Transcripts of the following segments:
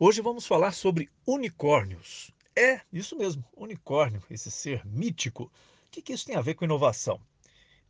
Hoje vamos falar sobre unicórnios. É, isso mesmo, unicórnio, esse ser mítico. O que, que isso tem a ver com inovação?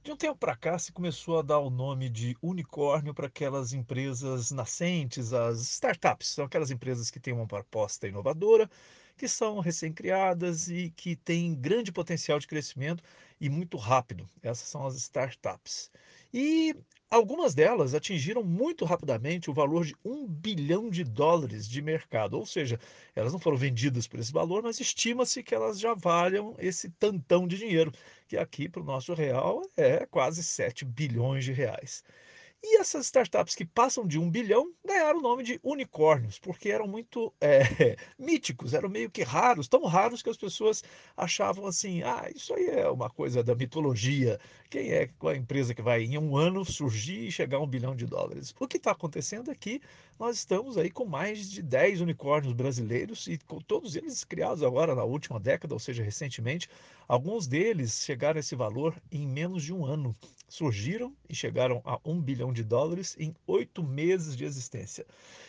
De um tempo para cá se começou a dar o nome de unicórnio para aquelas empresas nascentes, as startups, são aquelas empresas que têm uma proposta inovadora, que são recém-criadas e que têm grande potencial de crescimento e muito rápido. Essas são as startups. E algumas delas atingiram muito rapidamente o valor de um bilhão de dólares de mercado, ou seja, elas não foram vendidas por esse valor, mas estima-se que elas já valham esse tantão de dinheiro, que aqui para o nosso real é quase 7 bilhões de reais. E essas startups que passam de um bilhão ganharam o nome de unicórnios, porque eram muito é, míticos, eram meio que raros, tão raros que as pessoas achavam assim: ah, isso aí é uma coisa da mitologia. Quem é é a empresa que vai em um ano surgir e chegar a um bilhão de dólares? O que está acontecendo aqui, nós estamos aí com mais de 10 unicórnios brasileiros e com todos eles criados agora na última década, ou seja, recentemente. Alguns deles chegaram a esse valor em menos de um ano surgiram e chegaram a um bilhão de dólares em oito meses de existência.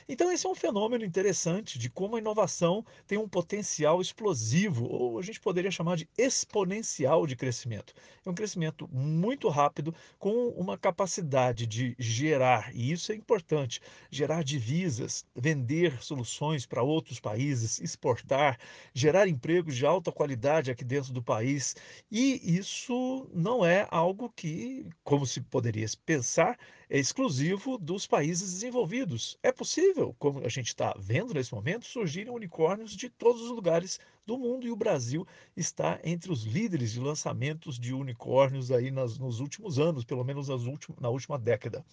Então, esse é um fenômeno interessante de como a inovação tem um potencial explosivo, ou a gente poderia chamar de exponencial de crescimento. É um crescimento muito rápido, com uma capacidade de gerar, e isso é importante, gerar divisas, vender soluções para outros países, exportar, gerar empregos de alta qualidade aqui dentro do país. E isso não é algo que como se poderia pensar, exclusivo dos países desenvolvidos. É possível, como a gente está vendo nesse momento, surgirem unicórnios de todos os lugares do mundo e o Brasil está entre os líderes de lançamentos de unicórnios aí nas, nos últimos anos, pelo menos últim, na última década.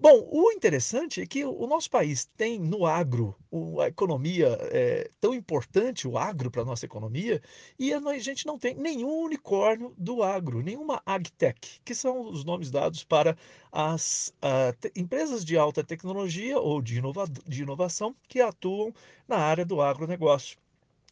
Bom, o interessante é que o nosso país tem no agro a economia é, tão importante, o agro para a nossa economia, e a gente não tem nenhum unicórnio do agro, nenhuma agtech, que são os nomes dados para as uh, empresas de alta tecnologia ou de, inova de inovação que atuam na área do agronegócio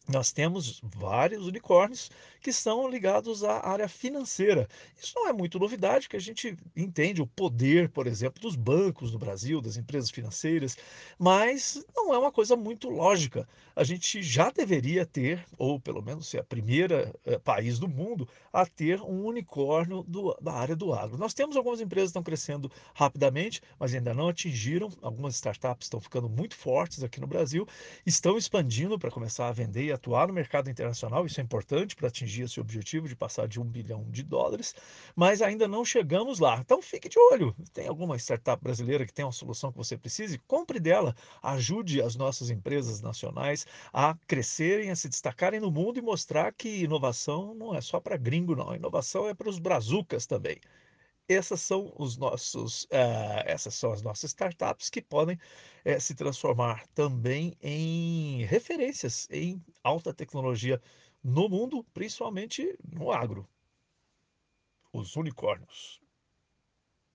nós temos vários unicórnios que são ligados à área financeira. Isso não é muito novidade, que a gente entende o poder, por exemplo, dos bancos no Brasil, das empresas financeiras, mas não é uma coisa muito lógica. A gente já deveria ter, ou pelo menos ser a primeira eh, país do mundo a ter um unicórnio do, da área do agro. Nós temos algumas empresas que estão crescendo rapidamente, mas ainda não atingiram. Algumas startups estão ficando muito fortes aqui no Brasil, estão expandindo para começar a vender e atuar no mercado internacional, isso é importante para atingir esse objetivo de passar de um bilhão de dólares, mas ainda não chegamos lá. Então fique de olho. Tem alguma startup brasileira que tem uma solução que você precise? Compre dela, ajude as nossas empresas nacionais a crescerem, a se destacarem no mundo e mostrar que inovação não é só para gringo, não. Inovação é para os brazucas também essas são os nossos, uh, essas são as nossas startups que podem uh, se transformar também em referências em alta tecnologia no mundo, principalmente no agro. Os unicórnios.